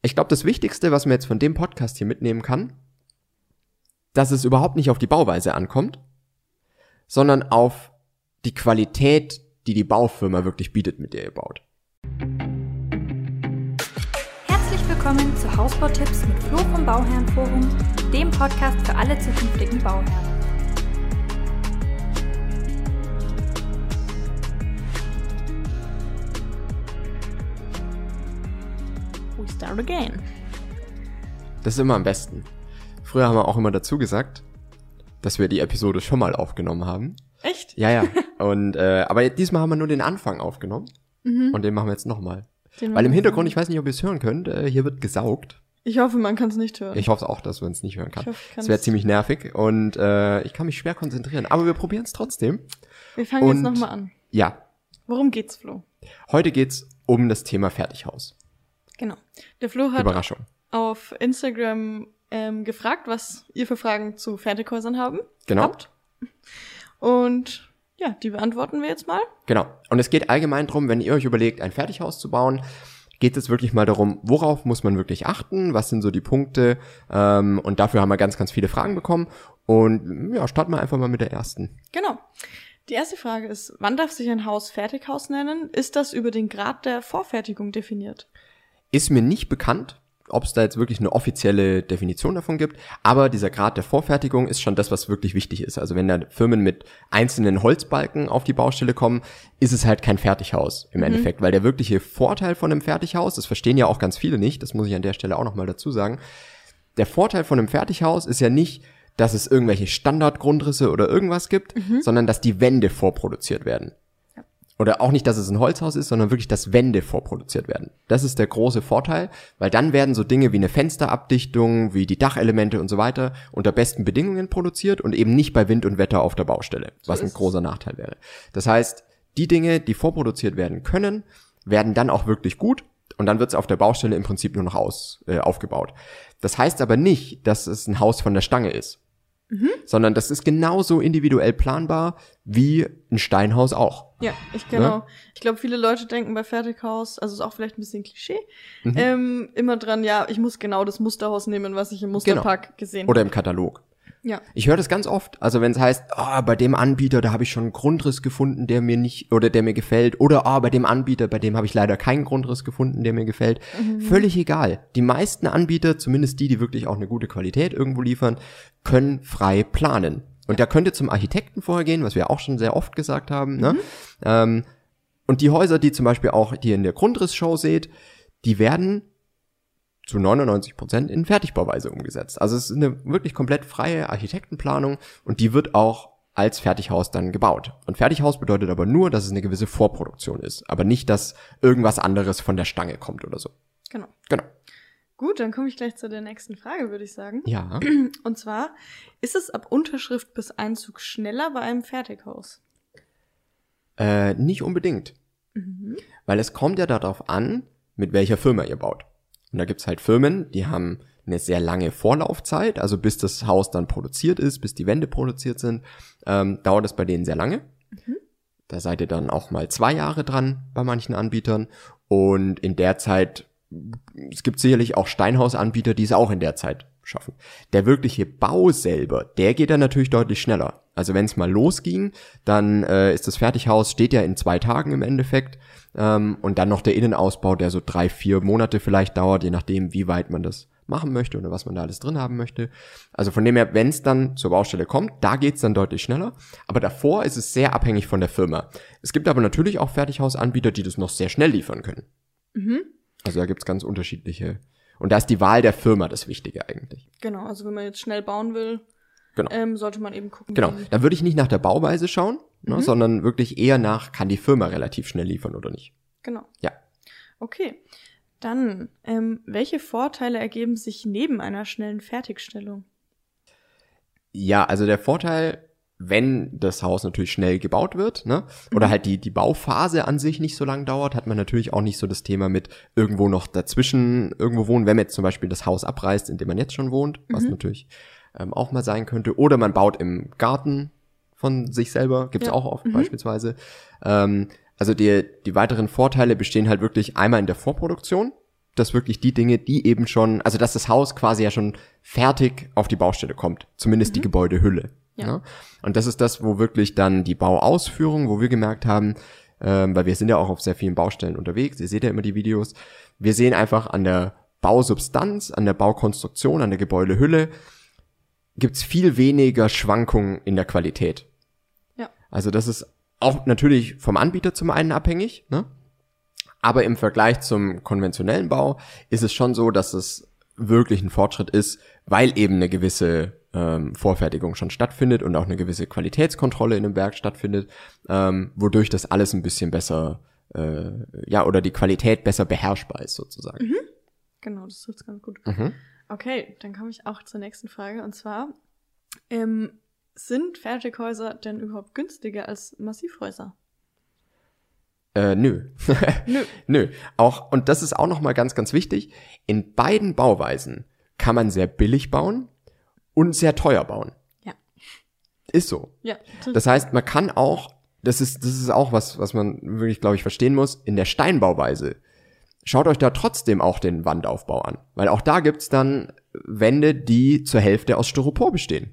Ich glaube, das Wichtigste, was man jetzt von dem Podcast hier mitnehmen kann, dass es überhaupt nicht auf die Bauweise ankommt, sondern auf die Qualität, die die Baufirma wirklich bietet, mit der ihr baut. Herzlich willkommen zu Hausbautipps mit Flo vom Bauherrenforum, dem Podcast für alle zukünftigen Bauherren. Start again. Das ist immer am besten. Früher haben wir auch immer dazu gesagt, dass wir die Episode schon mal aufgenommen haben. Echt? Ja, ja. Und äh, aber diesmal haben wir nur den Anfang aufgenommen und den machen wir jetzt nochmal. Weil im Hintergrund, ich weiß nicht, ob ihr es hören könnt, äh, hier wird gesaugt. Ich hoffe, man kann es nicht hören. Ich hoffe auch, dass man es nicht hören kann. Kann's- wäre ziemlich nervig und äh, ich kann mich schwer konzentrieren. Aber wir probieren es trotzdem. Wir fangen jetzt und- nochmal an. Ja, Worum geht's, Flo? heute geht's um das Thema Fertighaus. Genau. Der Flo hat Überraschung. auf Instagram ähm, gefragt, was ihr für Fragen zu Fertighäusern haben. Genau. Habt. Und ja, die beantworten wir jetzt mal. Genau. Und es geht allgemein drum, wenn ihr euch überlegt, ein Fertighaus zu bauen, geht es wirklich mal darum, worauf muss man wirklich achten, was sind so die Punkte. Ähm, und dafür haben wir ganz, ganz viele Fragen bekommen. Und ja, starten wir einfach mal mit der ersten. Genau. Die erste Frage ist, wann darf sich ein Haus Fertighaus nennen? Ist das über den Grad der Vorfertigung definiert? Ist mir nicht bekannt, ob es da jetzt wirklich eine offizielle Definition davon gibt, aber dieser Grad der Vorfertigung ist schon das, was wirklich wichtig ist. Also wenn da Firmen mit einzelnen Holzbalken auf die Baustelle kommen, ist es halt kein Fertighaus im Endeffekt, weil der wirkliche Vorteil von einem Fertighaus, das verstehen ja auch ganz viele nicht, das muss ich an der Stelle auch nochmal dazu sagen, der Vorteil von einem Fertighaus ist ja nicht, dass es irgendwelche Standardgrundrisse oder irgendwas gibt, sondern dass die Wände vorproduziert werden. Oder auch nicht, dass es ein Holzhaus ist, sondern wirklich, dass Wände vorproduziert werden. Das ist der große Vorteil, weil dann werden so Dinge wie eine Fensterabdichtung, wie die Dachelemente und so weiter unter besten Bedingungen produziert und eben nicht bei Wind und Wetter auf der Baustelle, was ein großer Nachteil wäre. Das heißt, die Dinge, die vorproduziert werden können, werden dann auch wirklich gut und dann wird es auf der Baustelle im Prinzip nur noch aus, äh, aufgebaut. Das heißt aber nicht, dass es ein Haus von der Stange ist, sondern das ist genauso individuell planbar wie ein Steinhaus auch. Ja, ich genau. Ich glaube, viele Leute denken bei Fertighaus, also ist auch vielleicht ein bisschen Klischee, ähm, immer dran, ja, ich muss genau das Musterhaus nehmen, was ich im Musterpark gesehen Oder im Katalog. Ja. Ich höre das ganz oft. Also wenn es heißt, ah, bei dem Anbieter, da habe ich schon einen Grundriss gefunden, der mir nicht oder der mir gefällt. Oder ah, bei dem Anbieter, bei dem habe ich leider keinen Grundriss gefunden, der mir gefällt. Völlig egal. Die meisten Anbieter, zumindest die, die wirklich auch eine gute Qualität irgendwo liefern, können frei planen. Und da könnt ihr zum Architekten vorher gehen, was wir auch schon sehr oft gesagt haben. Ne? Ähm, und die Häuser, die zum Beispiel auch die ihr in der Grundrissshow seht, die werden zu 99 Prozent in Fertigbauweise umgesetzt. Also es ist eine wirklich komplett freie Architektenplanung und die wird auch als Fertighaus dann gebaut. Und Fertighaus bedeutet aber nur, dass es eine gewisse Vorproduktion ist, aber nicht, dass irgendwas anderes von der Stange kommt oder so. Genau. Genau. Gut, dann komme ich gleich zu der nächsten Frage, würde ich sagen. Ja. Und zwar, ist es ab Unterschrift bis Einzug schneller bei einem Fertighaus? Äh, nicht unbedingt. Weil es kommt ja darauf an, mit welcher Firma ihr baut. Und da gibt's halt Firmen, die haben eine sehr lange Vorlaufzeit, also bis das Haus dann produziert ist, bis die Wände produziert sind, ähm, dauert es bei denen sehr lange. Da seid ihr dann auch mal zwei Jahre dran bei manchen Anbietern. Und in der Zeit, es gibt sicherlich auch Steinhausanbieter, die es auch in der Zeit schaffen. Der wirkliche Bau selber, der geht dann natürlich deutlich schneller. Also wenn es mal losging, dann äh, ist das Fertighaus, steht ja in zwei Tagen im Endeffekt. Ähm, und dann noch der Innenausbau, der so drei, vier Monate vielleicht dauert, je nachdem, wie weit man das machen möchte oder was man da alles drin haben möchte. Also von dem her, wenn es dann zur Baustelle kommt, da geht's dann deutlich schneller. Aber davor ist es sehr abhängig von der Firma. Es gibt aber natürlich auch Fertighausanbieter, die das noch sehr schnell liefern können. Also da gibt's ganz unterschiedliche. Und da ist die Wahl der Firma das Wichtige eigentlich. Genau, also wenn man jetzt schnell bauen will, Genau. ähm, sollte man eben gucken. Genau. Da würde ich nicht nach der Bauweise schauen, ne, sondern wirklich eher nach, kann die Firma relativ schnell liefern oder nicht. Genau. Ja. Okay. Dann, ähm, welche Vorteile ergeben sich neben einer schnellen Fertigstellung? Ja, also der Vorteil, wenn das Haus natürlich schnell gebaut wird, ne, oder halt die, die Bauphase an sich nicht so lang dauert, hat man natürlich auch nicht so das Thema mit irgendwo noch dazwischen irgendwo wohnen, wenn man jetzt zum Beispiel das Haus abreißt, in dem man jetzt schon wohnt, was natürlich ähm, auch mal sein könnte, oder man baut im Garten von sich selber, gibt's Ja. auch oft beispielsweise. Ähm, also die, die weiteren Vorteile bestehen halt wirklich einmal in der Vorproduktion, dass wirklich die Dinge, die eben schon, also dass das Haus quasi ja schon fertig auf die Baustelle kommt, zumindest mhm. die Gebäudehülle. Ja. Ne? Und das ist das, wo wirklich dann die Bauausführung, wo wir gemerkt haben, ähm, weil wir sind ja auch auf sehr vielen Baustellen unterwegs, ihr seht ja immer die Videos, wir sehen einfach an der Bausubstanz, an der Baukonstruktion, an der Gebäudehülle, gibt's viel weniger Schwankungen in der Qualität. Ja. Also das ist auch natürlich vom Anbieter zum einen abhängig, ne? Aber im Vergleich zum konventionellen Bau ist es schon so, dass es wirklich ein Fortschritt ist, weil eben eine gewisse ähm, Vorfertigung schon stattfindet und auch eine gewisse Qualitätskontrolle in dem Werk stattfindet, ähm, wodurch das alles ein bisschen besser, äh, ja, oder die Qualität besser beherrschbar ist sozusagen. Mhm. Genau, das trifft ganz gut. Mhm. Okay, dann komme ich auch zur nächsten Frage und zwar, ähm, sind Fertighäuser denn überhaupt günstiger als Massivhäuser? Äh, nö. nö. nö. Auch, und das ist auch nochmal ganz, ganz wichtig. In beiden Bauweisen kann man sehr billig bauen und sehr teuer bauen. Ja. Ist so. Ja. Das heißt, man kann auch, das ist, das ist auch was, was man wirklich, glaube ich, verstehen muss, in der Steinbauweise. Schaut euch da trotzdem auch den Wandaufbau an. Weil auch da gibt's dann Wände, die zur Hälfte aus Styropor bestehen.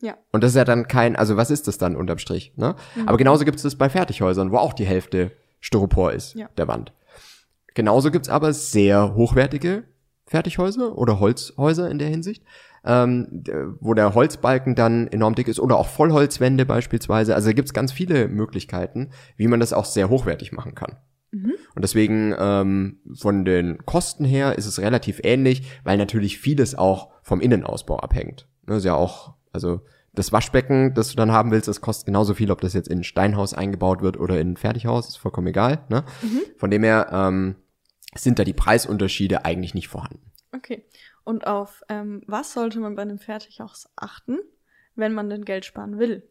Ja. Und das ist ja dann kein, also was ist das dann unterm Strich? Ne? Mhm. Aber genauso gibt es das bei Fertighäusern, wo auch die Hälfte Styropor ist, ja. der Wand. Genauso gibt's aber sehr hochwertige Fertighäuser oder Holzhäuser in der Hinsicht, ähm, wo der Holzbalken dann enorm dick ist oder auch Vollholzwände beispielsweise. Also da gibt's ganz viele Möglichkeiten, wie man das auch sehr hochwertig machen kann. Mhm. Und deswegen ähm, von den Kosten her ist es relativ ähnlich, weil natürlich vieles auch vom Innenausbau abhängt. Das ist ja auch, also das Waschbecken, das du dann haben willst, das kostet genauso viel, ob das jetzt in ein Steinhaus eingebaut wird oder in ein Fertighaus, ist vollkommen egal. Ne? Mhm. Von dem her ähm, sind da die Preisunterschiede eigentlich nicht vorhanden. Okay. Und auf ähm, was sollte man bei einem Fertighaus achten, wenn man denn Geld sparen will?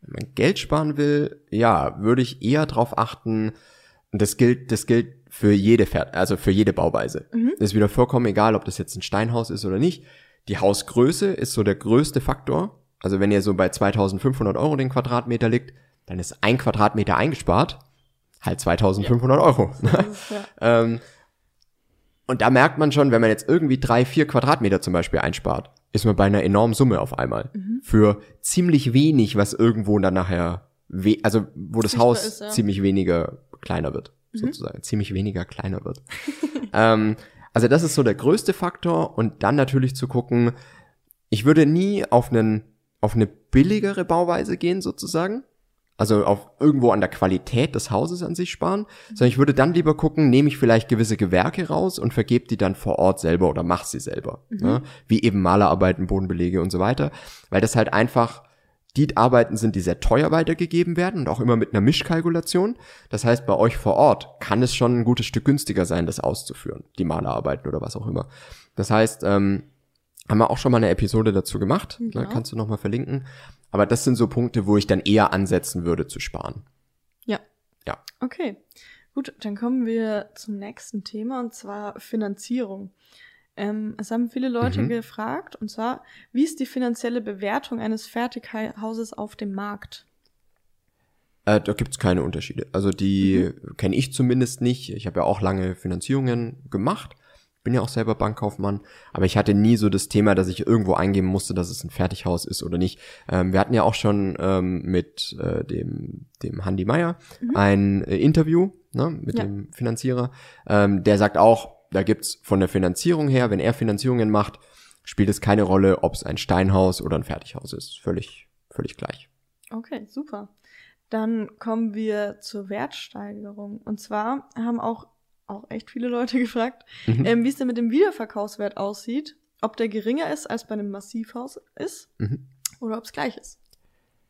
Wenn man Geld sparen will, ja, würde ich eher darauf achten, das gilt, das gilt für jede Fert also für jede Bauweise. Mhm. Das ist wieder vollkommen egal, ob das jetzt ein Steinhaus ist oder nicht. Die Hausgröße ist so der größte Faktor. Also wenn ihr so bei 2500 Euro den Quadratmeter liegt, dann ist ein Quadratmeter eingespart halt 2500 ja. Euro. Ne? Ja. ähm, und da merkt man schon, wenn man jetzt irgendwie drei, vier Quadratmeter zum Beispiel einspart, ist man bei einer enormen Summe auf einmal. Mhm. Für ziemlich wenig, was irgendwo dann nachher, we also wo das Sichtbar Haus ist, ja. ziemlich weniger kleiner wird, mhm. sozusagen. Ziemlich weniger kleiner wird. ähm, also das ist so der größte Faktor und dann natürlich zu gucken, ich würde nie auf einen, auf eine billigere Bauweise gehen, sozusagen also auf irgendwo an der Qualität des Hauses an sich sparen, sondern ich würde dann lieber gucken, nehme ich vielleicht gewisse Gewerke raus und vergebe die dann vor Ort selber oder mach sie selber. Mhm. Ne? Wie eben Malerarbeiten, Bodenbelege und so weiter. Weil das halt einfach die Arbeiten sind, die sehr teuer weitergegeben werden und auch immer mit einer Mischkalkulation. Das heißt, bei euch vor Ort kann es schon ein gutes Stück günstiger sein, das auszuführen, die Malerarbeiten oder was auch immer. Das heißt, ähm, haben wir auch schon mal eine Episode dazu gemacht. Ne? Genau. kannst du noch mal verlinken. Aber das sind so Punkte, wo ich dann eher ansetzen würde zu sparen. Ja. Ja. Okay. Gut, dann kommen wir zum nächsten Thema und zwar Finanzierung. Ähm, es haben viele Leute mhm. gefragt und zwar, wie ist die finanzielle Bewertung eines Fertighauses auf dem Markt? Äh, da gibt's keine Unterschiede. Also die mhm. kenne ich zumindest nicht. Ich habe ja auch lange Finanzierungen gemacht bin ja auch selber Bankkaufmann, aber ich hatte nie so das Thema, dass ich irgendwo eingeben musste, dass es ein Fertighaus ist oder nicht. Ähm, wir hatten ja auch schon ähm, mit äh, dem, dem Handy Meyer mhm. ein äh, Interview ne, mit ja. dem Finanzierer. Ähm, der sagt auch, da gibt's von der Finanzierung her, wenn er Finanzierungen macht, spielt es keine Rolle, ob es ein Steinhaus oder ein Fertighaus ist. Völlig, völlig gleich. Okay, super. Dann kommen wir zur Wertsteigerung. Und zwar haben auch auch echt viele Leute gefragt, mhm. ähm, wie es denn mit dem Wiederverkaufswert aussieht, ob der geringer ist als bei einem Massivhaus ist mhm. oder ob es gleich ist.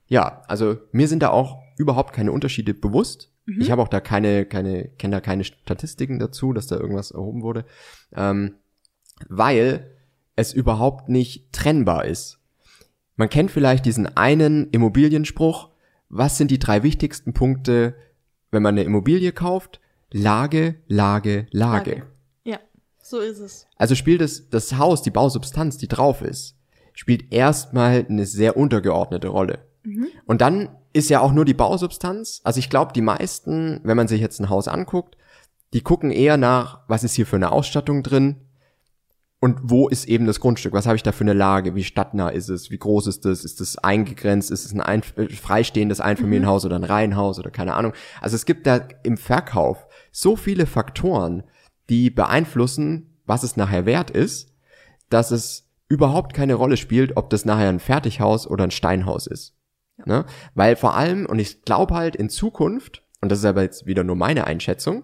Ja, also mir sind da auch überhaupt keine Unterschiede bewusst. Mhm. Ich habe auch da keine, keine, kenne da keine Statistiken dazu, dass da irgendwas erhoben wurde, ähm, weil es überhaupt nicht trennbar ist. Man kennt vielleicht diesen einen Immobilienspruch. Was sind die drei wichtigsten Punkte, wenn man eine Immobilie kauft? Lage, Lage, Lage. Lage. Ja, so ist es. Also spielt das, das Haus, die Bausubstanz, die drauf ist, spielt erstmal eine sehr untergeordnete Rolle. Mhm. Und dann ist ja auch nur die Bausubstanz. Also ich glaube, die meisten, wenn man sich jetzt ein Haus anguckt, die gucken eher nach, was ist hier für eine Ausstattung drin und wo ist eben das Grundstück, was habe ich da für eine Lage, wie stadtnah ist es, wie groß ist es, ist es eingegrenzt, ist es ein, ein äh, freistehendes Einfamilienhaus mhm. oder ein Reihenhaus oder keine Ahnung. Also es gibt da im Verkauf so viele Faktoren, die beeinflussen, was es nachher wert ist, dass es überhaupt keine Rolle spielt, ob das nachher ein Fertighaus oder ein Steinhaus ist. Ja. Ne? Weil vor allem, und ich glaube halt in Zukunft, und das ist aber jetzt wieder nur meine Einschätzung,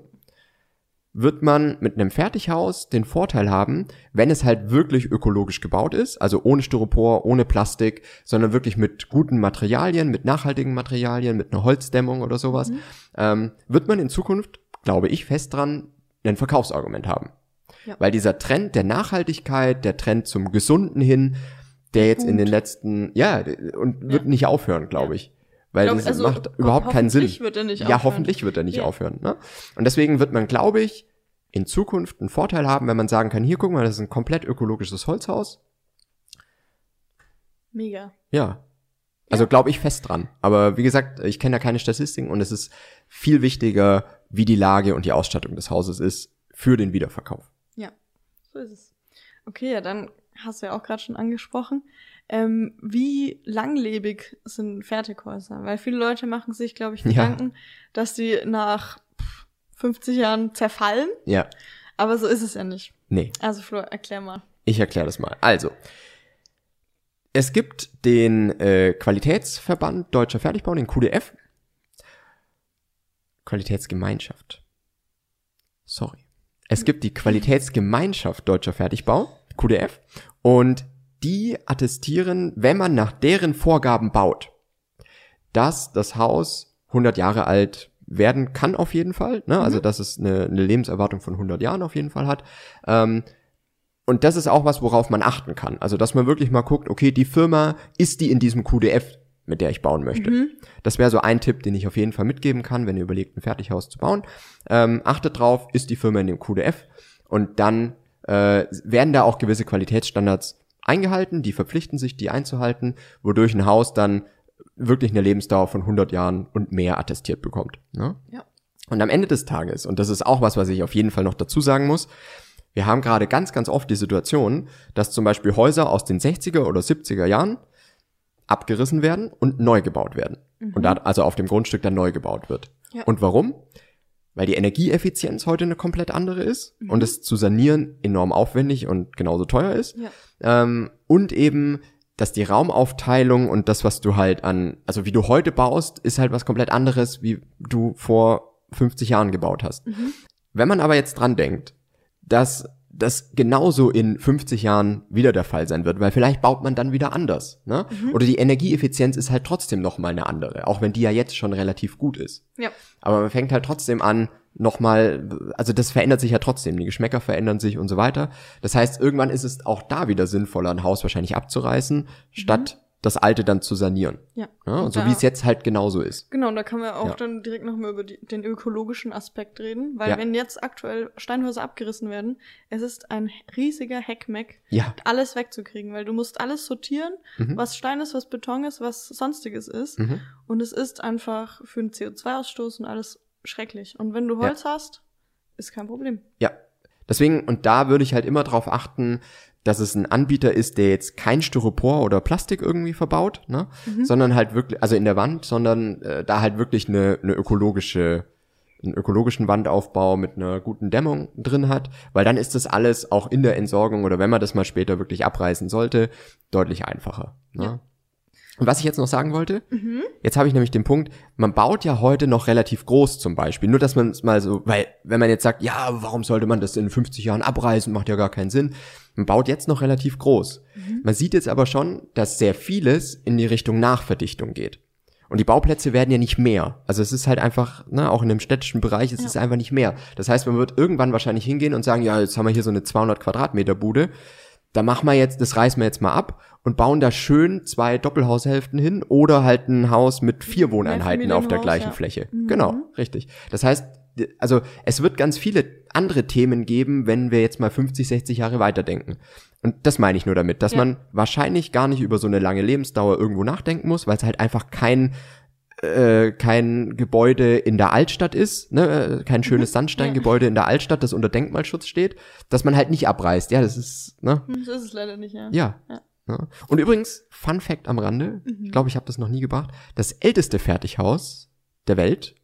wird man mit einem Fertighaus den Vorteil haben, wenn es halt wirklich ökologisch gebaut ist, also ohne Styropor, ohne Plastik, sondern wirklich mit guten Materialien, mit nachhaltigen Materialien, mit einer Holzdämmung oder sowas, mhm. ähm, wird man in Zukunft, glaube ich, fest dran ein Verkaufsargument haben. Ja. Weil dieser Trend der Nachhaltigkeit, der Trend zum Gesunden hin, der jetzt Gut. in den letzten, ja, und wird ja. nicht aufhören, glaube ich. Weil glaub, das also, macht überhaupt keinen Sinn. Wird er nicht aufhören. ja, hoffentlich wird er nicht ja. aufhören. Ne? Und deswegen wird man, glaube ich, in Zukunft einen Vorteil haben, wenn man sagen kann, hier guck mal, das ist ein komplett ökologisches Holzhaus. Mega. Ja. Also glaube ich fest dran. Aber wie gesagt, ich kenne da keine Statistiken und es ist viel wichtiger, wie die Lage und die Ausstattung des Hauses ist für den Wiederverkauf. Ja, so ist es. Okay, ja, dann hast du ja auch gerade schon angesprochen. Ähm, wie langlebig sind Fertighäuser? Weil viele Leute machen sich, glaube ich, Gedanken, ja. dass die nach 50 Jahren zerfallen. Ja. Aber so ist es ja nicht. Nee. Also Flo, erklär mal. Ich erkläre das mal. Also, es gibt den äh, Qualitätsverband Deutscher Fertigbau, den QDF. Qualitätsgemeinschaft. Sorry. Es gibt die Qualitätsgemeinschaft Deutscher Fertigbau, QDF, und die attestieren, wenn man nach deren Vorgaben baut, dass das Haus 100 Jahre alt werden kann auf jeden Fall, ne? also mhm. dass es eine, eine Lebenserwartung von 100 Jahren auf jeden Fall hat. Ähm, und das ist auch was, worauf man achten kann. Also, dass man wirklich mal guckt, okay, die Firma, ist die in diesem QDF, mit der ich bauen möchte? Mhm. Das wäre so ein Tipp, den ich auf jeden Fall mitgeben kann, wenn ihr überlegt, ein Fertighaus zu bauen. Ähm, achtet drauf, ist die Firma in dem QDF? Und dann äh, werden da auch gewisse Qualitätsstandards eingehalten, die verpflichten sich, die einzuhalten, wodurch ein Haus dann wirklich eine Lebensdauer von 100 Jahren und mehr attestiert bekommt. Ne? Ja. Und am Ende des Tages, und das ist auch was, was ich auf jeden Fall noch dazu sagen muss, wir haben gerade ganz, ganz oft die Situation, dass zum Beispiel Häuser aus den 60er oder 70er Jahren abgerissen werden und neu gebaut werden. Mhm. Und da also auf dem Grundstück dann neu gebaut wird. Ja. Und warum? Weil die Energieeffizienz heute eine komplett andere ist mhm. und es zu sanieren enorm aufwendig und genauso teuer ist. Ja. Ähm, und eben dass die Raumaufteilung und das, was du halt an, also wie du heute baust, ist halt was komplett anderes, wie du vor 50 Jahren gebaut hast. Mhm. Wenn man aber jetzt dran denkt, dass das genauso in 50 Jahren wieder der Fall sein wird, weil vielleicht baut man dann wieder anders, ne? Mhm. Oder die Energieeffizienz ist halt trotzdem noch mal eine andere, auch wenn die ja jetzt schon relativ gut ist. Ja. Aber man fängt halt trotzdem an, nochmal, also das verändert sich ja trotzdem, die Geschmäcker verändern sich und so weiter. Das heißt, irgendwann ist es auch da wieder sinnvoller, ein Haus wahrscheinlich abzureißen, statt mhm. Das alte dann zu sanieren. Ja. ja und so wie es jetzt halt genauso ist. Genau, da kann man auch ja. dann direkt nochmal über die, den ökologischen Aspekt reden, weil ja. wenn jetzt aktuell Steinhäuser abgerissen werden, es ist ein riesiger Heckmeck, ja. alles wegzukriegen, weil du musst alles sortieren, mhm. was Stein ist, was Beton ist, was sonstiges ist. Mhm. Und es ist einfach für den CO2-Ausstoß und alles schrecklich. Und wenn du Holz hast, ist kein Problem. Ja. Deswegen, und da würde ich halt immer drauf achten, dass es ein Anbieter ist, der jetzt kein Styropor oder Plastik irgendwie verbaut, ne? Mhm. sondern halt wirklich, also in der Wand, sondern äh, da halt wirklich eine, eine ökologische, einen ökologischen Wandaufbau mit einer guten Dämmung drin hat, weil dann ist das alles auch in der Entsorgung oder wenn man das mal später wirklich abreißen sollte, deutlich einfacher. Ne? Ja. Und was ich jetzt noch sagen wollte, mhm. jetzt habe ich nämlich den Punkt, man baut ja heute noch relativ groß zum Beispiel. Nur, dass man es mal so, weil wenn man jetzt sagt, ja, warum sollte man das in 50 Jahren abreißen, macht ja gar keinen Sinn. Man baut jetzt noch relativ groß. Mhm. Man sieht jetzt aber schon, dass sehr vieles in die Richtung Nachverdichtung geht. Und die Bauplätze werden ja nicht mehr. Also es ist halt einfach, ne, auch in dem städtischen Bereich, es ja. ist einfach nicht mehr. Das heißt, man wird irgendwann wahrscheinlich hingehen und sagen, ja, jetzt haben wir hier so eine 200 Quadratmeter Bude da machen wir jetzt, das reißen wir jetzt mal ab und bauen da schön zwei Doppelhaushälften hin oder halt ein Haus mit vier Wohneinheiten auf der gleichen ja. Fläche. Mhm. Genau, richtig. Das heißt, also es wird ganz viele andere Themen geben, wenn wir jetzt mal 50, 60 Jahre weiterdenken. Und das meine ich nur damit, dass ja. man wahrscheinlich gar nicht über so eine lange Lebensdauer irgendwo nachdenken muss, weil es halt einfach kein äh, kein Gebäude in der Altstadt ist, ne, äh, kein schönes Sandsteingebäude in der Altstadt, das unter Denkmalschutz steht, dass man halt nicht abreißt. Ja, das ist, ne? Hm, So ist es leider nicht, ja. Ja. Ja. ja. Und übrigens, Fun Fact am Rande, ich glaube, ich habe das noch nie gebracht, das älteste Fertighaus der Welt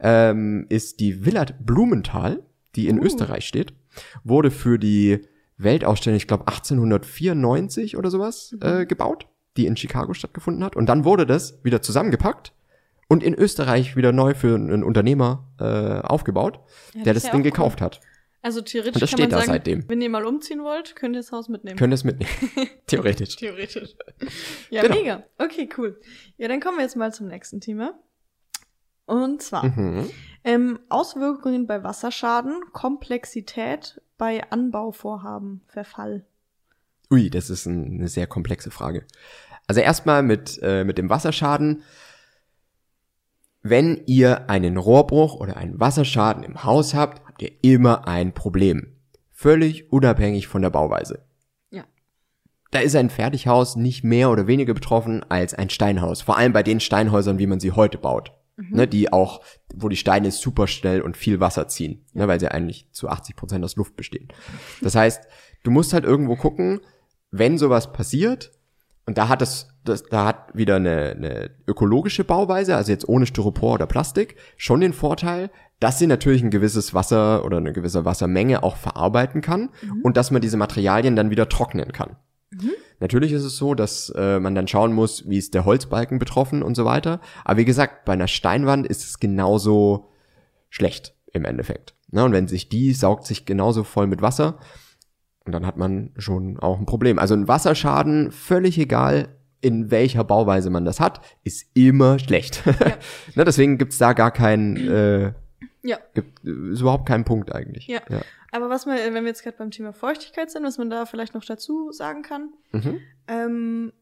ähm, ist die Villa Blumenthal, die in Uh. Österreich steht, wurde für die Weltausstellung, ich glaube 1894 oder sowas, äh, gebaut, die in Chicago stattgefunden hat. Und dann wurde das wieder zusammengepackt und in Österreich wieder neu für einen Unternehmer äh, aufgebaut, Ja, der das ja Ding auch cool. gekauft hat. Also theoretisch Und das kann steht man da sagen, seitdem. wenn ihr mal umziehen wollt, könnt ihr das Haus mitnehmen. Können es mitnehmen. Theoretisch. Theoretisch. Ja, Genau. mega. Okay, cool. Ja, dann kommen wir jetzt mal zum nächsten Thema. Und zwar Mhm. ähm, Auswirkungen bei Wasserschaden, Komplexität bei Anbauvorhaben, Verfall. Ui, das ist ein, eine sehr komplexe Frage. Also erstmal mit, äh, mit dem Wasserschaden. Wenn ihr einen Rohrbruch oder einen Wasserschaden im Haus habt, habt ihr immer ein Problem. Völlig unabhängig von der Bauweise. Ja. Da ist ein Fertighaus nicht mehr oder weniger betroffen als ein Steinhaus. Vor allem bei den Steinhäusern, wie man sie heute baut. Ne, die auch, wo die Steine super schnell und viel Wasser ziehen, ne, weil sie eigentlich zu 80 Prozent aus Luft bestehen. Das heißt, du musst halt irgendwo gucken, wenn sowas passiert, und da hat es, das, da hat wieder eine, eine ökologische Bauweise, also jetzt ohne Styropor oder Plastik, schon den Vorteil, dass sie natürlich ein gewisses Wasser oder eine gewisse Wassermenge auch verarbeiten kann und dass man diese Materialien dann wieder trocknen kann. Natürlich ist es so, dass äh, man dann schauen muss, wie ist der Holzbalken betroffen und so weiter. Aber wie gesagt, bei einer Steinwand ist es genauso schlecht im Endeffekt. Ne? Und wenn sich die saugt sich genauso voll mit Wasser und dann hat man schon auch ein Problem. Also ein Wasserschaden, völlig egal, in welcher Bauweise man das hat, ist immer schlecht. ne? Deswegen gibt's da gar keinen, äh, Ja. gibt, ist überhaupt keinen Punkt eigentlich. Ja. Aber was man, wenn wir jetzt gerade beim Thema Feuchtigkeit sind, was man da vielleicht noch dazu sagen kann, Mhm. ähm,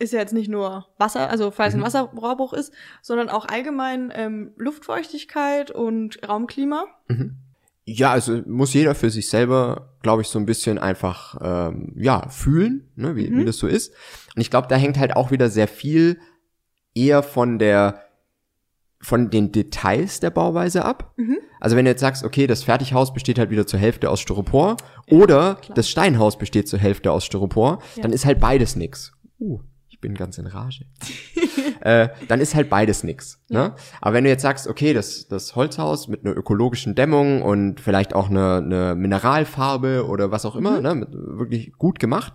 ist ja jetzt nicht nur Wasser, also falls Mhm. ein Wasserrohrbruch ist, sondern auch allgemein ähm, Luftfeuchtigkeit und Raumklima. Ja, also muss jeder für sich selber, glaube ich, so ein bisschen einfach ähm, ja fühlen, ne, wie, wie das so ist. Und ich glaube, da hängt halt auch wieder sehr viel eher von der von den Details der Bauweise ab. Also wenn du jetzt sagst, okay, das Fertighaus besteht halt wieder zur Hälfte aus Styropor oder klar. das Steinhaus besteht zur Hälfte aus Styropor, Ja. dann ist halt beides nix. Uh, ich bin ganz in Rage. äh, dann ist halt beides nix. Ne? Aber wenn du jetzt sagst, okay, das, das Holzhaus mit einer ökologischen Dämmung und vielleicht auch eine, eine Mineralfarbe oder was auch immer, ne, mit, wirklich gut gemacht,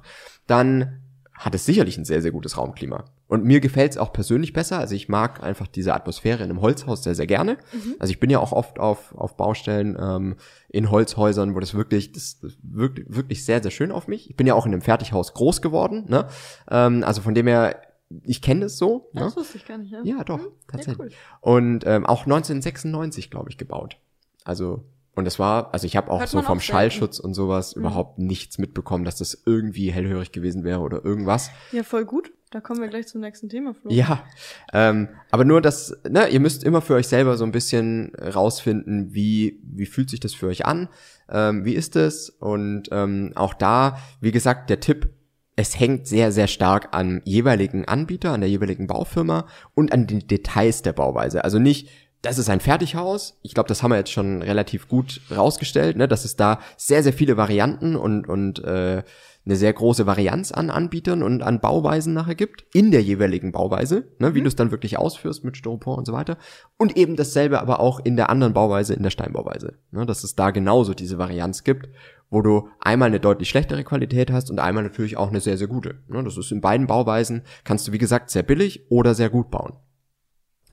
dann hat es sicherlich ein sehr, sehr gutes Raumklima. Und mir gefällt es auch persönlich besser. Also ich mag einfach diese Atmosphäre in einem Holzhaus sehr, sehr gerne. Also ich bin ja auch oft auf, auf Baustellen ähm, in Holzhäusern, wo das wirklich, das, wirkt wirklich sehr, sehr schön auf mich. Ich bin ja auch in einem Fertighaus groß geworden. Ne? Ähm, also von dem her, ich kenne das so. Ne? Das wusste ich gar nicht, ja. Ja, doch, Hm? tatsächlich. cool. Und ähm, auch 1996, glaube ich, gebaut. Also, und das war, also ich habe auch Hört so vom auch. Schallschutz und sowas überhaupt nichts mitbekommen, dass das irgendwie hellhörig gewesen wäre oder irgendwas. Ja, voll gut. Da kommen wir gleich zum nächsten Thema, Flo. Ja, ähm, aber nur das, ne, ihr müsst immer für euch selber so ein bisschen rausfinden, wie, wie fühlt sich das für euch an, ähm, wie ist es und ähm, auch da, wie gesagt, der Tipp, es hängt sehr, sehr stark am jeweiligen Anbieter, an der jeweiligen Baufirma und an den Details der Bauweise. Also nicht, das ist ein Fertighaus. Ich glaube, das haben wir jetzt schon relativ gut rausgestellt, ne, dass es da sehr, sehr viele Varianten und, und äh, eine sehr große Varianz an Anbietern und an Bauweisen nachher gibt, in der jeweiligen Bauweise, ne, wie du es dann wirklich ausführst mit Styropor und so weiter. Und eben dasselbe aber auch in der anderen Bauweise, in der Steinbauweise. Ne, dass es da genauso diese Varianz gibt, wo du einmal eine deutlich schlechtere Qualität hast und einmal natürlich auch eine sehr, sehr gute. Ne, das ist in beiden Bauweisen, kannst du wie gesagt sehr billig oder sehr gut bauen.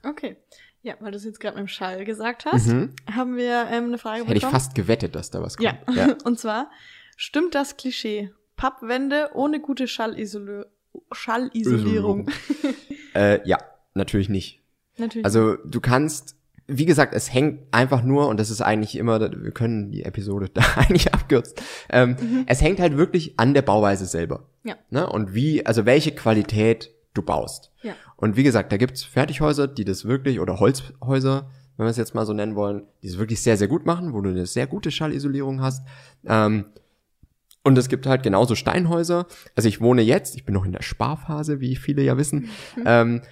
Okay. Ja, weil du es jetzt gerade mit dem Schall gesagt hast, haben wir ähm, eine Frage Mhm. Hätte ich bekommen. fast gewettet, dass da was kommt. Ja. ja. Und zwar, stimmt das Klischee? Pappwände ohne gute Schallisol Schallisolierung. äh, ja, natürlich nicht. Natürlich. Also du kannst, wie gesagt, es hängt einfach nur, und das ist eigentlich immer, wir können die Episode da eigentlich abkürzen, ähm, es hängt halt wirklich an der Bauweise selber. Ja. Ne? Und wie, also welche Qualität du baust. Ja. Und wie gesagt, da gibt's Fertighäuser, die das wirklich, oder Holzhäuser, wenn wir es jetzt mal so nennen wollen, die es wirklich sehr, sehr gut machen, wo du eine sehr gute Schallisolierung hast. Ähm, und es gibt halt genauso Steinhäuser. Also ich wohne jetzt, ich bin noch in der Sparphase, wie viele ja wissen. Ähm,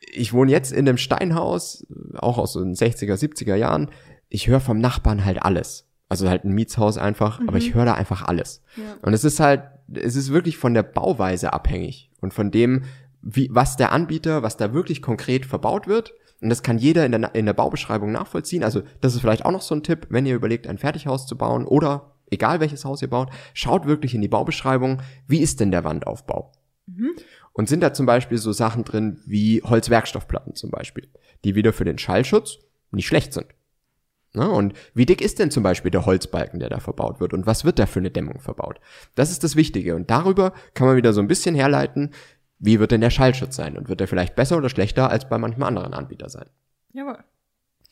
ich wohne jetzt in einem Steinhaus, auch aus den 60er, 70er Jahren. Ich höre vom Nachbarn halt alles. Also halt ein Mietshaus einfach, mhm. aber ich höre da einfach alles. Ja. Und es ist halt, es ist wirklich von der Bauweise abhängig und von dem, wie, was der Anbieter, was da wirklich konkret verbaut wird. Und das kann jeder in der, in der Baubeschreibung nachvollziehen. Also das ist vielleicht auch noch so ein Tipp, wenn ihr überlegt, ein Fertighaus zu bauen oder egal welches Haus ihr baut, schaut wirklich in die Baubeschreibung, wie ist denn der Wandaufbau? Mhm. Und sind da zum Beispiel so Sachen drin wie Holzwerkstoffplatten zum Beispiel, die wieder für den Schallschutz nicht schlecht sind. Ne? Und wie dick ist denn zum Beispiel der Holzbalken, der da verbaut wird? Und was wird da für eine Dämmung verbaut? Das ist das Wichtige. Und darüber kann man wieder so ein bisschen herleiten, wie wird denn der Schallschutz sein? Und wird der vielleicht besser oder schlechter als bei manchen anderen Anbietern sein? Jawohl.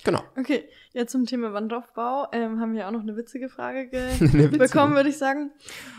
Genau. Okay, jetzt zum Thema Wandaufbau ähm, haben wir auch noch eine witzige Frage eine witzige. bekommen, würde ich sagen.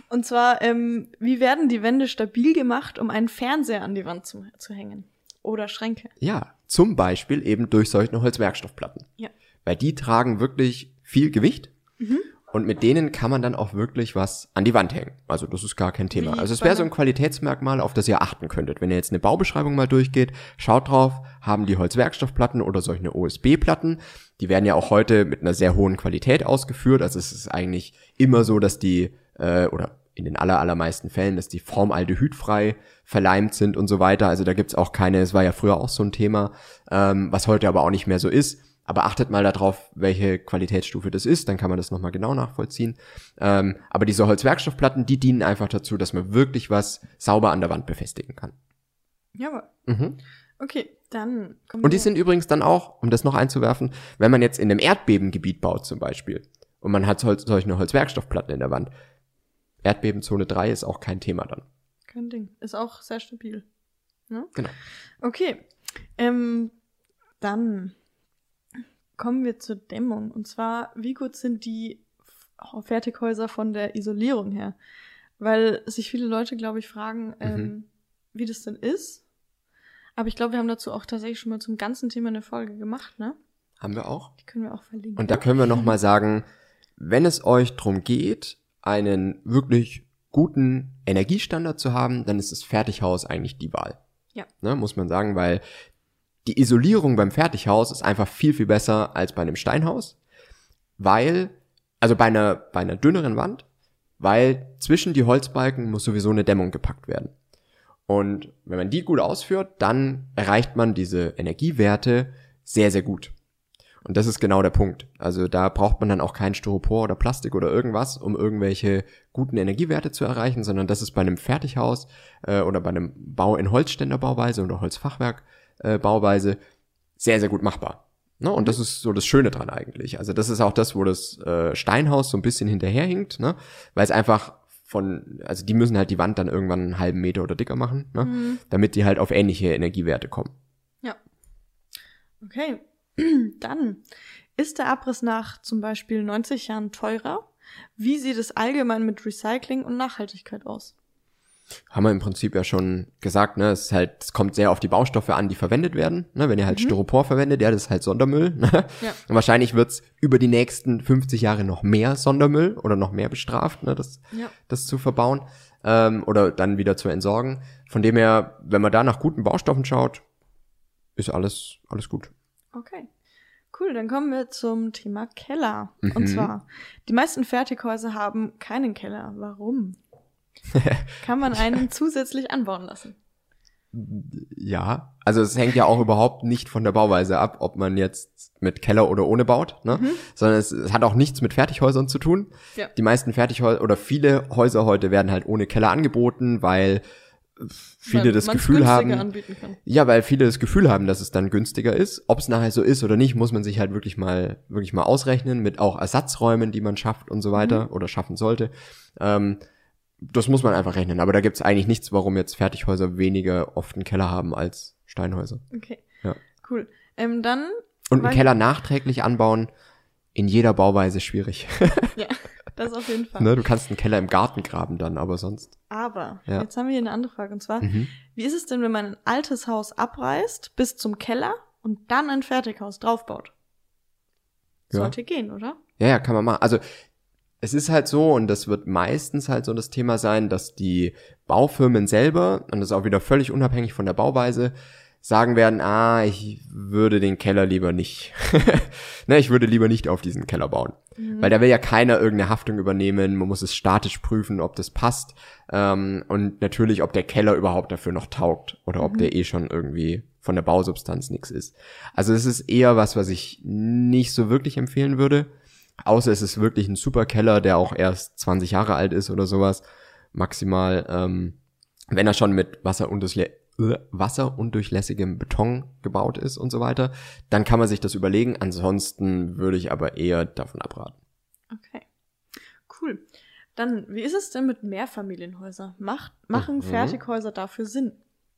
Und zwar, ähm, wie werden die Wände stabil gemacht, um einen Fernseher an die Wand zu, zu hängen? Oder Schränke? Ja, zum Beispiel eben durch solche Holzwerkstoffplatten. Ja. Weil die tragen wirklich viel Gewicht. Mhm. Und mit denen kann man dann auch wirklich was an die Wand hängen. Also das ist gar kein Thema. Wie also es wäre so ein Qualitätsmerkmal, auf das ihr achten könntet. Wenn ihr jetzt eine Baubeschreibung mal durchgeht, schaut drauf, haben die Holzwerkstoffplatten oder solche OSB-Platten. Die werden ja auch heute mit einer sehr hohen Qualität ausgeführt. Also es ist eigentlich immer so, dass die, äh, oder in den aller, allermeisten Fällen, dass die formaldehydfrei verleimt sind und so weiter. Also da gibt's auch keine, es war ja früher auch so ein Thema, ähm, was heute aber auch nicht mehr so ist. Aber achtet mal darauf, welche Qualitätsstufe das ist, dann kann man das nochmal genau nachvollziehen. Ähm, aber diese Holzwerkstoffplatten, die dienen einfach dazu, dass man wirklich was sauber an der Wand befestigen kann. Jawohl. Mhm. Okay, dann. Und die sind übrigens dann auch, um das noch einzuwerfen, wenn man jetzt in einem Erdbebengebiet baut zum Beispiel und man hat solch, solche Holzwerkstoffplatten in der Wand. Erdbebenzone 3 ist auch kein Thema dann. Kein Ding. Ist auch sehr stabil. Ne? Genau. Okay. Ähm, dann kommen wir zur Dämmung. Und zwar, wie gut sind die Fertighäuser von der Isolierung her? Weil sich viele Leute, glaube ich, fragen, mhm. ähm, wie das denn ist. Aber ich glaube, wir haben dazu auch tatsächlich schon mal zum ganzen Thema eine Folge gemacht, ne? Haben wir auch. Die können wir auch verlinken. Und da können wir nochmal sagen, wenn es euch darum geht, einen wirklich guten Energiestandard zu haben, dann ist das Fertighaus eigentlich die Wahl. Ja. Ne, muss man sagen, weil die Isolierung beim Fertighaus ist einfach viel, viel besser als bei einem Steinhaus, weil, also bei einer, bei einer dünneren Wand, weil zwischen die Holzbalken muss sowieso eine Dämmung gepackt werden. Und wenn man die gut ausführt, dann erreicht man diese Energiewerte sehr, sehr gut. Und das ist genau der Punkt. Also da braucht man dann auch kein Styropor oder Plastik oder irgendwas, um irgendwelche guten Energiewerte zu erreichen, sondern das ist bei einem Fertighaus äh, oder bei einem Bau in Holzständerbauweise oder Holzfachwerk äh, Bauweise sehr, sehr gut machbar. Ne? Und das ist so das Schöne dran eigentlich. Also das ist auch das, wo das äh, Steinhaus so ein bisschen hinterherhinkt, ne? weil es einfach von, also die müssen halt die Wand dann irgendwann einen halben Meter oder dicker machen, ne? Mhm. damit die halt auf ähnliche Energiewerte kommen. Ja. Okay. Dann ist der Abriss nach zum Beispiel 90 Jahren teurer. Wie sieht es allgemein mit Recycling und Nachhaltigkeit aus? Haben wir im Prinzip ja schon gesagt, ne, es ist halt, es kommt sehr auf die Baustoffe an, die verwendet werden. Ne, wenn ihr halt mhm. Styropor verwendet, ja, das ist halt Sondermüll. Ne? Ja. Und wahrscheinlich wird's über die nächsten 50 Jahre noch mehr Sondermüll oder noch mehr bestraft, ne, das, ja. das zu verbauen ähm, oder dann wieder zu entsorgen. Von dem her, wenn man da nach guten Baustoffen schaut, ist alles, alles gut. Okay. Cool, dann kommen wir zum Thema Keller. Mhm. Und zwar, die meisten Fertighäuser haben keinen Keller. Warum? Kann man einen zusätzlich anbauen lassen? Ja, also es hängt ja auch überhaupt nicht von der Bauweise ab, ob man jetzt mit Keller oder ohne baut, ne? Mhm. sondern es, es, hat auch nichts mit Fertighäusern zu tun. Ja. Die meisten Fertighäuser oder viele Häuser heute werden halt ohne Keller angeboten, weil viele weil das Gefühl haben, ja, weil viele das Gefühl haben, dass es dann günstiger ist. Ob es nachher so ist oder nicht, muss man sich halt wirklich mal wirklich mal ausrechnen mit auch Ersatzräumen, die man schafft und so weiter mhm. oder schaffen sollte. Ähm, das muss man einfach rechnen. Aber da gibt's eigentlich nichts, warum jetzt Fertighäuser weniger oft einen Keller haben als Steinhäuser. Okay. Ja. Cool. Ähm, dann. Und einen Keller nachträglich anbauen, in jeder Bauweise schwierig. ja, das auf jeden Fall. ne, du kannst einen Keller im Garten graben dann, aber sonst. Aber, ja. jetzt haben wir hier eine andere Frage. Und zwar, mhm. wie ist es denn, wenn man ein altes Haus abreißt bis zum Keller und dann ein Fertighaus draufbaut? Sollte ja. gehen, oder? Ja, ja, kann man machen. Also es ist halt so, und das wird meistens halt so das Thema sein, dass die Baufirmen selber, und das ist auch wieder völlig unabhängig von der Bauweise, sagen werden, ah, ich würde den Keller lieber nicht, ne, ich würde lieber nicht auf diesen Keller bauen. Mhm. Weil da will ja keiner irgendeine Haftung übernehmen, man muss es statisch prüfen, ob das passt ähm, und natürlich, ob der Keller überhaupt dafür noch taugt oder ob mhm. der eh schon irgendwie von der Bausubstanz nichts ist. Also es ist eher was, was ich nicht so wirklich empfehlen würde, außer es ist wirklich ein super Keller, der auch erst 20 Jahre alt ist oder sowas, maximal, ähm, wenn er schon mit Wasser wasserundurchlässigem Beton gebaut ist und so weiter, dann kann man sich das überlegen. Ansonsten würde ich aber eher davon abraten. Okay. Cool. Dann, wie ist es denn mit Mehrfamilienhäusern? Macht, machen mhm. Fertighäuser dafür Sinn?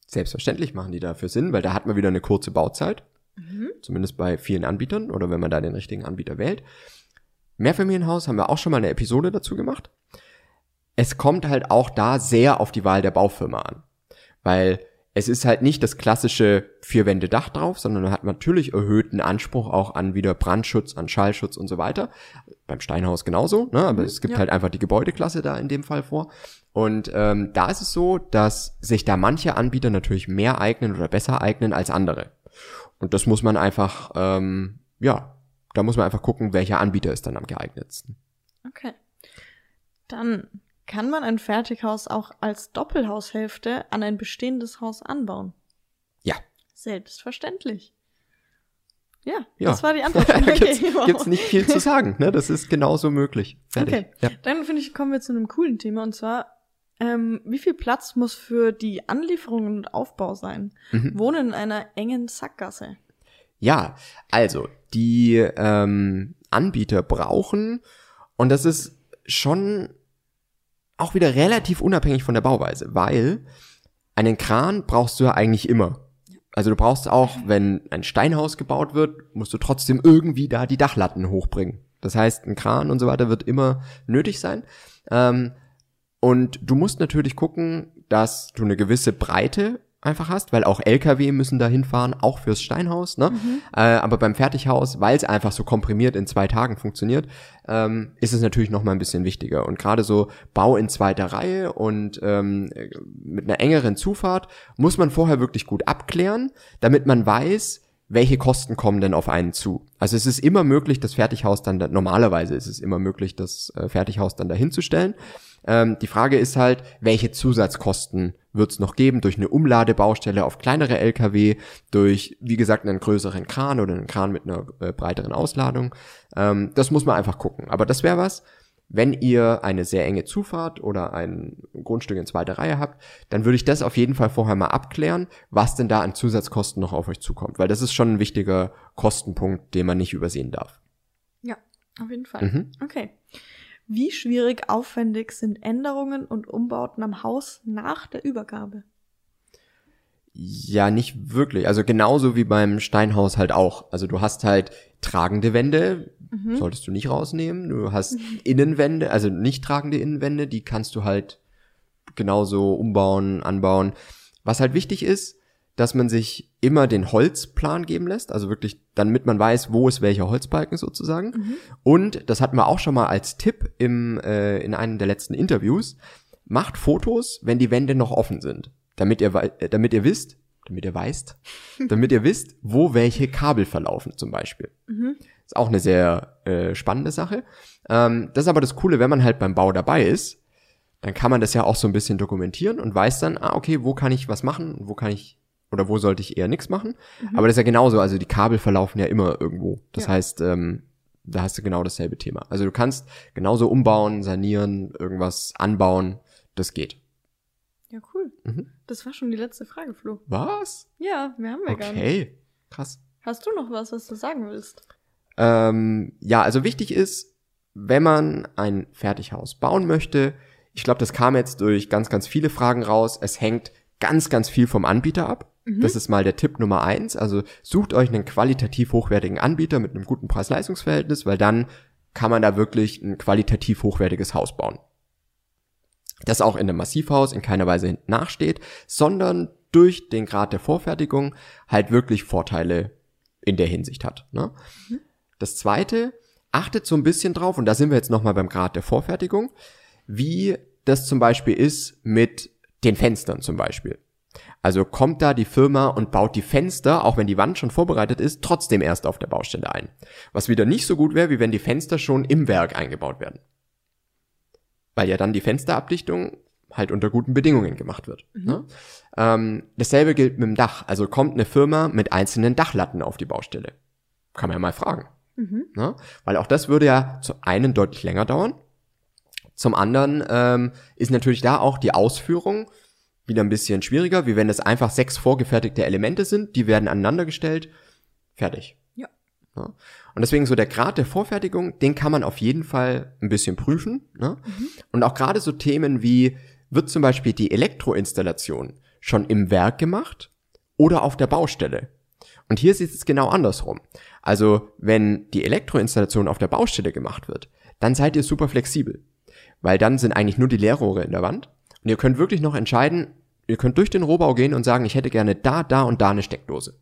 Selbstverständlich machen die dafür Sinn, weil da hat man wieder eine kurze Bauzeit. Mhm. Zumindest bei vielen Anbietern oder wenn man da den richtigen Anbieter wählt. Mehrfamilienhaus haben wir auch schon mal eine Episode dazu gemacht. Es kommt halt auch da sehr auf die Wahl der Baufirma an. Weil es ist halt nicht das klassische Vier-Wände-Dach drauf, sondern man hat natürlich erhöhten Anspruch auch an wieder Brandschutz, an Schallschutz und so weiter. Beim Steinhaus genauso, ne? aber mhm, es gibt ja. halt einfach die Gebäudeklasse da in dem Fall vor. Und ähm, da ist es so, dass sich da manche Anbieter natürlich mehr eignen oder besser eignen als andere. Und das muss man einfach, ähm, ja, da muss man einfach gucken, welcher Anbieter ist dann am geeignetsten. Okay. Dann kann man ein Fertighaus auch als Doppelhaushälfte an ein bestehendes Haus anbauen? Ja. Selbstverständlich. Ja, ja. das war die Antwort. Okay, gibt's, gibt's nicht viel zu sagen, ne? Das ist genauso möglich. Fertig. Okay, ja. dann finde ich, kommen wir zu einem coolen Thema und zwar, ähm, wie viel Platz muss für die Anlieferung und Aufbau sein? Mhm. Wohnen in einer engen Sackgasse. Ja, also die ähm, Anbieter brauchen und das ist schon auch wieder relativ unabhängig von der Bauweise, weil einen Kran brauchst du ja eigentlich immer. Also du brauchst auch, wenn ein Steinhaus gebaut wird, musst du trotzdem irgendwie da die Dachlatten hochbringen. Das heißt, ein Kran und so weiter wird immer nötig sein. Ähm, und du musst natürlich gucken, dass du eine gewisse Breite einfach hast, weil auch LKW müssen da hinfahren, auch fürs Steinhaus. Ne? Mhm. Äh, aber beim Fertighaus, weil es einfach so komprimiert in zwei Tagen funktioniert, ähm, ist es natürlich noch mal ein bisschen wichtiger. Und gerade so Bau in zweiter Reihe und ähm, mit einer engeren Zufahrt muss man vorher wirklich gut abklären, damit man weiß, welche Kosten kommen denn auf einen zu? Also es ist immer möglich, das Fertighaus dann, normalerweise ist es immer möglich, das äh, Fertighaus dann dahinzustellen. Ähm, die Frage ist halt, welche Zusatzkosten wird es noch geben durch eine Umladebaustelle auf kleinere Lkw, durch, wie gesagt, einen größeren Kran oder einen Kran mit einer äh, breiteren Ausladung. Ähm, das muss man einfach gucken. Aber das wäre was, wenn ihr eine sehr enge Zufahrt oder ein Grundstück in zweiter Reihe habt, dann würde ich das auf jeden Fall vorher mal abklären, was denn da an Zusatzkosten noch auf euch zukommt, weil das ist schon ein wichtiger Kostenpunkt, den man nicht übersehen darf. Ja, auf jeden Fall. Mhm. Okay. Wie schwierig aufwendig sind Änderungen und Umbauten am Haus nach der Übergabe? Ja, nicht wirklich. Also genauso wie beim Steinhaus halt auch. Also du hast halt tragende Wände, mhm. solltest du nicht rausnehmen. Du hast mhm. Innenwände, also nicht tragende Innenwände, die kannst du halt genauso umbauen, anbauen. Was halt wichtig ist, dass man sich immer den Holzplan geben lässt, also wirklich, damit man weiß, wo ist welcher Holzbalken sozusagen. Mhm. Und das hatten wir auch schon mal als Tipp im, äh, in einem der letzten Interviews. Macht Fotos, wenn die Wände noch offen sind, damit ihr, äh, damit ihr wisst, damit ihr weißt, damit ihr wisst, wo welche Kabel verlaufen zum Beispiel. Mhm. Ist auch eine sehr äh, spannende Sache. Ähm, das ist aber das Coole, wenn man halt beim Bau dabei ist, dann kann man das ja auch so ein bisschen dokumentieren und weiß dann, ah, okay, wo kann ich was machen, wo kann ich oder wo sollte ich eher nichts machen. Mhm. Aber das ist ja genauso, also die Kabel verlaufen ja immer irgendwo. Das ja. heißt, ähm, da hast du genau dasselbe Thema. Also du kannst genauso umbauen, sanieren, irgendwas anbauen, das geht. Ja, cool. Mhm. Das war schon die letzte Frage, Flo. Was? Ja, wir haben wir okay. gar nicht. Okay, krass. Hast du noch was, was du sagen willst? Ähm, ja, also wichtig ist, wenn man ein Fertighaus bauen möchte, ich glaube, das kam jetzt durch ganz, ganz viele Fragen raus. Es hängt ganz, ganz viel vom Anbieter ab. Mhm. Das ist mal der Tipp Nummer eins. Also sucht euch einen qualitativ hochwertigen Anbieter mit einem guten Preis-Leistungs-Verhältnis, weil dann kann man da wirklich ein qualitativ hochwertiges Haus bauen. Das auch in einem Massivhaus in keiner Weise hinten nachsteht, sondern durch den Grad der Vorfertigung halt wirklich Vorteile in der Hinsicht hat. Ne? Mhm. Das zweite, achtet so ein bisschen drauf, und da sind wir jetzt nochmal beim Grad der Vorfertigung, wie das zum Beispiel ist mit den Fenstern zum Beispiel. Also kommt da die Firma und baut die Fenster, auch wenn die Wand schon vorbereitet ist, trotzdem erst auf der Baustelle ein. Was wieder nicht so gut wäre, wie wenn die Fenster schon im Werk eingebaut werden. Weil ja dann die Fensterabdichtung halt unter guten Bedingungen gemacht wird. Mhm. Ne? Ähm, dasselbe gilt mit dem Dach. Also kommt eine Firma mit einzelnen Dachlatten auf die Baustelle. Kann man ja mal fragen. Mhm. Ne? Weil auch das würde ja zu einen deutlich länger dauern. Zum anderen ähm, ist natürlich da auch die Ausführung wieder ein bisschen schwieriger, wie wenn es einfach sechs vorgefertigte Elemente sind, die werden aneinandergestellt, fertig. Ja. ja. Und deswegen so der Grad der Vorfertigung, den kann man auf jeden Fall ein bisschen prüfen. Ne? Mhm. Und auch gerade so Themen wie, wird zum Beispiel die Elektroinstallation schon im Werk gemacht oder auf der Baustelle? Und hier sieht es genau andersrum. Also, wenn die Elektroinstallation auf der Baustelle gemacht wird, dann seid ihr super flexibel. Weil dann sind eigentlich nur die Leerrohre in der Wand. Und ihr könnt wirklich noch entscheiden, ihr könnt durch den Rohbau gehen und sagen, ich hätte gerne da, da und da eine Steckdose.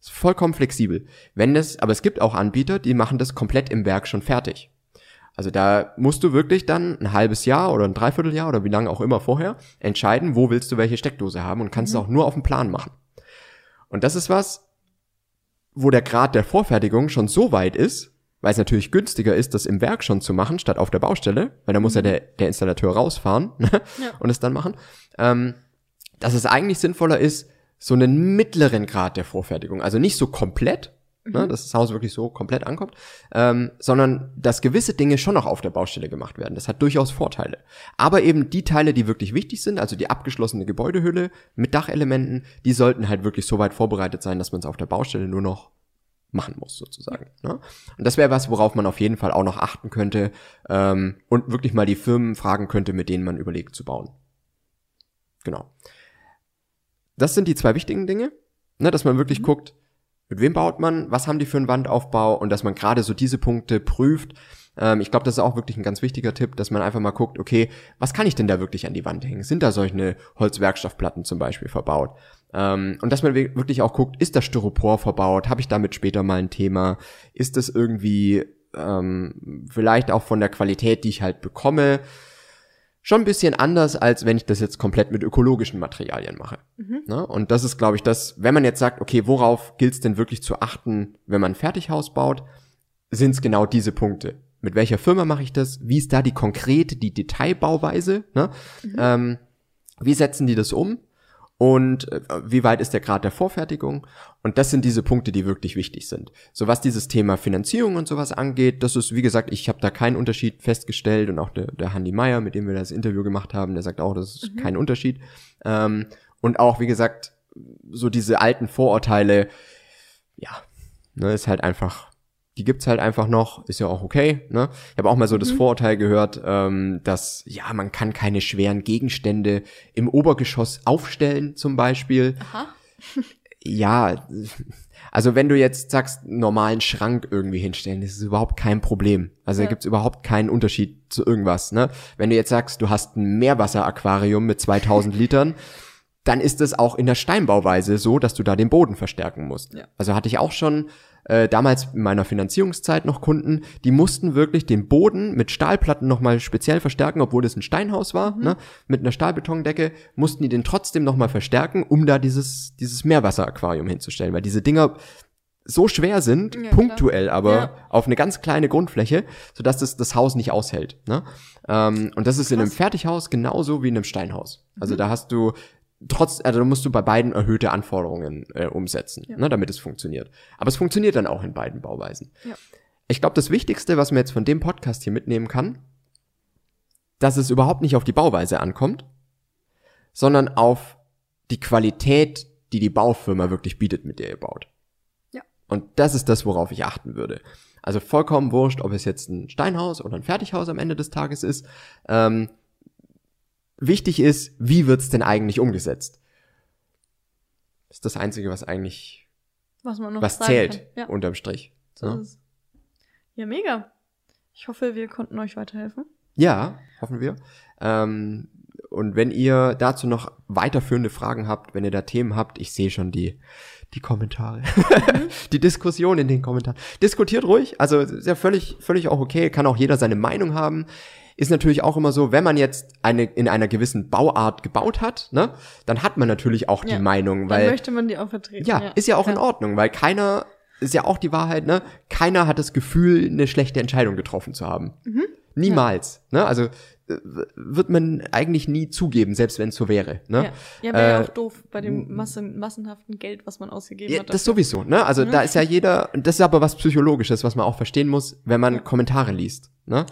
Ist vollkommen flexibel. Wenn das, aber es gibt auch Anbieter, die machen das komplett im Werk schon fertig. Also da musst du wirklich dann ein halbes Jahr oder ein Dreivierteljahr oder wie lange auch immer vorher entscheiden, wo willst du welche Steckdose haben und kannst mhm. es auch nur auf dem Plan machen. Und das ist was, wo der Grad der Vorfertigung schon so weit ist, weil es natürlich günstiger ist, das im Werk schon zu machen, statt auf der Baustelle, weil da muss ja mhm. der, der Installateur rausfahren ne, ja. und es dann machen, ähm, dass es eigentlich sinnvoller ist, so einen mittleren Grad der Vorfertigung, also nicht so komplett, ne, mhm. dass das Haus wirklich so komplett ankommt, ähm, sondern dass gewisse Dinge schon noch auf der Baustelle gemacht werden. Das hat durchaus Vorteile. Aber eben die Teile, die wirklich wichtig sind, also die abgeschlossene Gebäudehülle mit Dachelementen, die sollten halt wirklich so weit vorbereitet sein, dass man es auf der Baustelle nur noch machen muss, sozusagen. Ne? Und das wäre was, worauf man auf jeden Fall auch noch achten könnte ähm, und wirklich mal die Firmen fragen könnte, mit denen man überlegt zu bauen. Genau. Das sind die zwei wichtigen Dinge, ne, dass man wirklich mhm. guckt, mit wem baut man, was haben die für einen Wandaufbau und dass man gerade so diese Punkte prüft. Ähm, ich glaube, das ist auch wirklich ein ganz wichtiger Tipp, dass man einfach mal guckt, okay, was kann ich denn da wirklich an die Wand hängen? Sind da solche Holzwerkstoffplatten zum Beispiel verbaut? Ähm, und dass man wirklich auch guckt, ist das Styropor verbaut? Habe ich damit später mal ein Thema? Ist das irgendwie ähm, vielleicht auch von der Qualität, die ich halt bekomme? Schon ein bisschen anders, als wenn ich das jetzt komplett mit ökologischen Materialien mache. Mhm. Ne? Und das ist, glaube ich, das, wenn man jetzt sagt, okay, worauf gilt es denn wirklich zu achten, wenn man ein Fertighaus baut, sind es genau diese Punkte. Mit welcher Firma mache ich das? Wie ist da die konkrete, die Detailbauweise? Ne? Mhm. Ähm, wie setzen die das um? Und äh, wie weit ist der Grad der Vorfertigung? Und das sind diese Punkte, die wirklich wichtig sind. So was dieses Thema Finanzierung und sowas angeht, das ist, wie gesagt, ich habe da keinen Unterschied festgestellt und auch der, der Handy Meyer, mit dem wir das Interview gemacht haben, der sagt auch, das ist mhm. kein Unterschied. Ähm, und auch, wie gesagt, so diese alten Vorurteile, ja, ne, ist halt einfach die gibt's halt einfach noch, ist ja auch okay. Ne? Ich habe auch mal so mhm. das Vorurteil gehört, ähm, dass ja man kann keine schweren Gegenstände im Obergeschoss aufstellen, zum Beispiel. Aha. ja, also wenn du jetzt sagst, normalen Schrank irgendwie hinstellen, das ist überhaupt kein Problem. Also ja. da gibt's überhaupt keinen Unterschied zu irgendwas. Ne? Wenn du jetzt sagst, du hast ein Meerwasseraquarium mit 2000 Litern, dann ist es auch in der Steinbauweise so, dass du da den Boden verstärken musst. Ja. Also hatte ich auch schon äh, damals in meiner Finanzierungszeit noch Kunden, die mussten wirklich den Boden mit Stahlplatten nochmal speziell verstärken, obwohl es ein Steinhaus war, mhm. ne? mit einer Stahlbetondecke, mussten die den trotzdem nochmal verstärken, um da dieses, dieses Meerwasseraquarium hinzustellen, weil diese Dinger so schwer sind, ja, punktuell, klar. aber ja. auf eine ganz kleine Grundfläche, sodass das das Haus nicht aushält. Ne? Ähm, und das ist Krass. in einem Fertighaus genauso wie in einem Steinhaus. Also mhm. da hast du trotz, also musst du bei beiden erhöhte Anforderungen äh, umsetzen, ja. ne, damit es funktioniert. Aber es funktioniert dann auch in beiden Bauweisen. Ja. Ich glaube, das Wichtigste, was man jetzt von dem Podcast hier mitnehmen kann, dass es überhaupt nicht auf die Bauweise ankommt, sondern auf die Qualität, die die Baufirma wirklich bietet, mit der ihr baut. Ja. Und das ist das, worauf ich achten würde. Also vollkommen wurscht, ob es jetzt ein Steinhaus oder ein Fertighaus am Ende des Tages ist. Ähm, Wichtig ist, wie wird's denn eigentlich umgesetzt? Das ist das Einzige, was eigentlich was, man noch was zählt ja. unterm Strich. So ja. ja, mega. Ich hoffe, wir konnten euch weiterhelfen. Ja, hoffen wir. Ähm, und wenn ihr dazu noch weiterführende Fragen habt, wenn ihr da Themen habt, ich sehe schon die, die Kommentare, mhm. die Diskussion in den Kommentaren. Diskutiert ruhig, also ist ja völlig, völlig auch okay, kann auch jeder seine Meinung haben ist natürlich auch immer so, wenn man jetzt eine in einer gewissen Bauart gebaut hat, ne, dann hat man natürlich auch Ja, die Meinung, Dann weil möchte man die auch vertreten. ja, ist ja auch in Ordnung, weil keiner ist ja auch die Wahrheit, ne? Keiner hat das Gefühl, eine schlechte Entscheidung getroffen zu haben. Mhm. Niemals, ne? Also äh, wird man eigentlich nie zugeben, selbst wenn es so wäre, ne? Ja, ja wäre ja Äh, auch doof bei dem Massen, massenhaften Geld, was man ausgegeben Ja, hat. das dafür. sowieso, ne? Also da ist ja jeder, das ist aber was Psychologisches, was man auch verstehen muss, wenn man Ja. Kommentare liest, ne?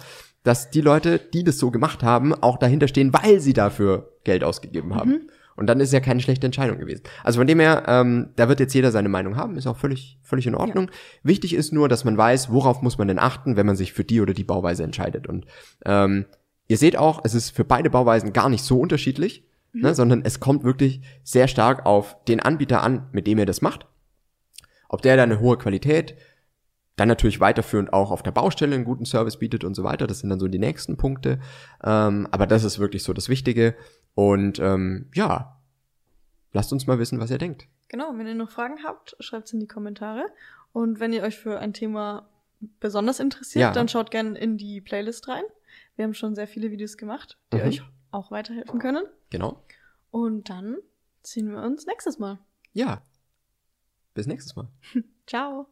Dass die Leute, die das so gemacht haben, auch dahinter stehen, weil sie dafür Geld ausgegeben haben. Mhm. Und dann ist ja keine schlechte Entscheidung gewesen. Also von dem her, ähm, da wird jetzt jeder seine Meinung haben, ist auch völlig, völlig in Ordnung. Wichtig ist nur, dass man weiß, worauf muss man denn achten, wenn man sich für die oder die Bauweise entscheidet. Und ähm, ihr seht auch, es ist für beide Bauweisen gar nicht so unterschiedlich, ne, sondern es kommt wirklich sehr stark auf den Anbieter an, mit dem ihr das macht. Ob der da eine hohe Qualität, dann natürlich weiterführend auch auf der Baustelle einen guten Service bietet und so weiter. Das sind dann so die nächsten Punkte. Ähm, aber das ist wirklich so das Wichtige. Und ähm, ja, lasst uns mal wissen, was ihr denkt. Genau, wenn ihr noch Fragen habt, schreibt es in die Kommentare. Und wenn ihr euch für ein Thema besonders interessiert, Ja. dann schaut gerne in die Playlist rein. Wir haben schon sehr viele Videos gemacht, die Mhm. euch auch weiterhelfen können. Genau. Und dann sehen wir uns nächstes Mal. Ja. Bis nächstes Mal. Ciao.